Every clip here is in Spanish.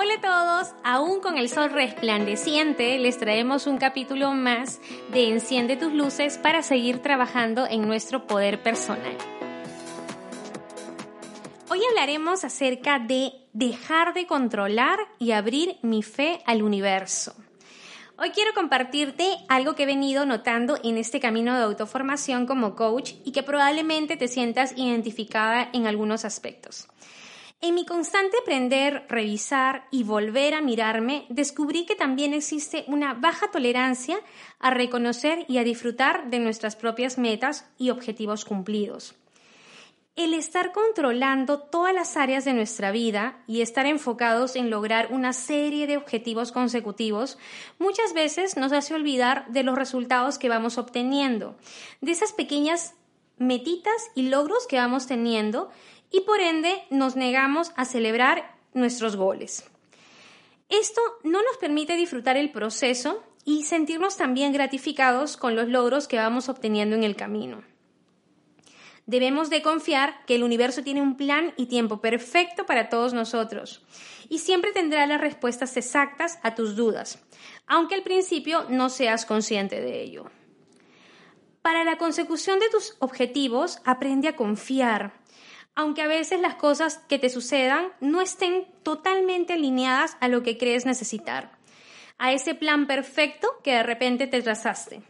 Hola a todos, aún con el sol resplandeciente les traemos un capítulo más de Enciende tus luces para seguir trabajando en nuestro poder personal. Hoy hablaremos acerca de dejar de controlar y abrir mi fe al universo. Hoy quiero compartirte algo que he venido notando en este camino de autoformación como coach y que probablemente te sientas identificada en algunos aspectos. En mi constante aprender, revisar y volver a mirarme, descubrí que también existe una baja tolerancia a reconocer y a disfrutar de nuestras propias metas y objetivos cumplidos. El estar controlando todas las áreas de nuestra vida y estar enfocados en lograr una serie de objetivos consecutivos muchas veces nos hace olvidar de los resultados que vamos obteniendo, de esas pequeñas metitas y logros que vamos teniendo y por ende nos negamos a celebrar nuestros goles. Esto no nos permite disfrutar el proceso y sentirnos también gratificados con los logros que vamos obteniendo en el camino. Debemos de confiar que el universo tiene un plan y tiempo perfecto para todos nosotros y siempre tendrá las respuestas exactas a tus dudas, aunque al principio no seas consciente de ello. Para la consecución de tus objetivos, aprende a confiar, aunque a veces las cosas que te sucedan no estén totalmente alineadas a lo que crees necesitar, a ese plan perfecto que de repente te trazaste.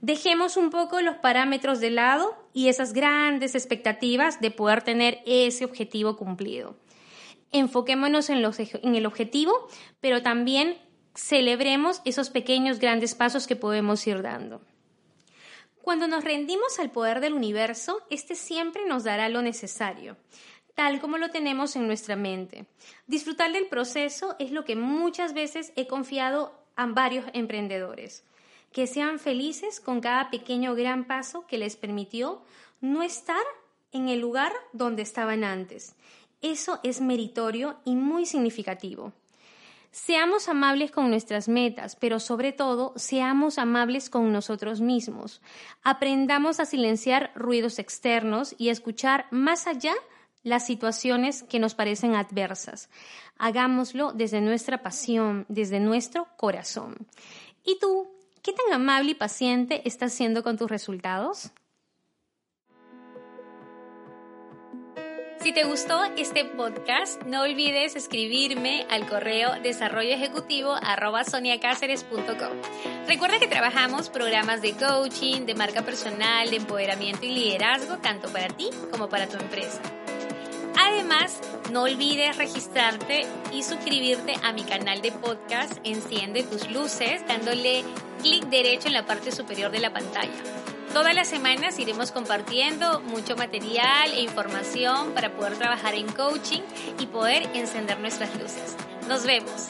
Dejemos un poco los parámetros de lado y esas grandes expectativas de poder tener ese objetivo cumplido. Enfoquémonos en, en el objetivo, pero también celebremos esos pequeños grandes pasos que podemos ir dando. Cuando nos rendimos al poder del universo, este siempre nos dará lo necesario, tal como lo tenemos en nuestra mente. Disfrutar del proceso es lo que muchas veces he confiado a varios emprendedores. Que sean felices con cada pequeño gran paso que les permitió no estar en el lugar donde estaban antes. Eso es meritorio y muy significativo. Seamos amables con nuestras metas, pero sobre todo seamos amables con nosotros mismos. Aprendamos a silenciar ruidos externos y a escuchar más allá las situaciones que nos parecen adversas. Hagámoslo desde nuestra pasión, desde nuestro corazón. ¿Y tú, qué tan amable y paciente estás siendo con tus resultados? Si te gustó este podcast, no olvides escribirme al correo desarrolloejecutivo.com. Recuerda que trabajamos programas de coaching, de marca personal, de empoderamiento y liderazgo, tanto para ti como para tu empresa. Además, no olvides registrarte y suscribirte a mi canal de podcast Enciende tus luces dándole clic derecho en la parte superior de la pantalla. Todas las semanas iremos compartiendo mucho material e información para poder trabajar en coaching y poder encender nuestras luces. Nos vemos.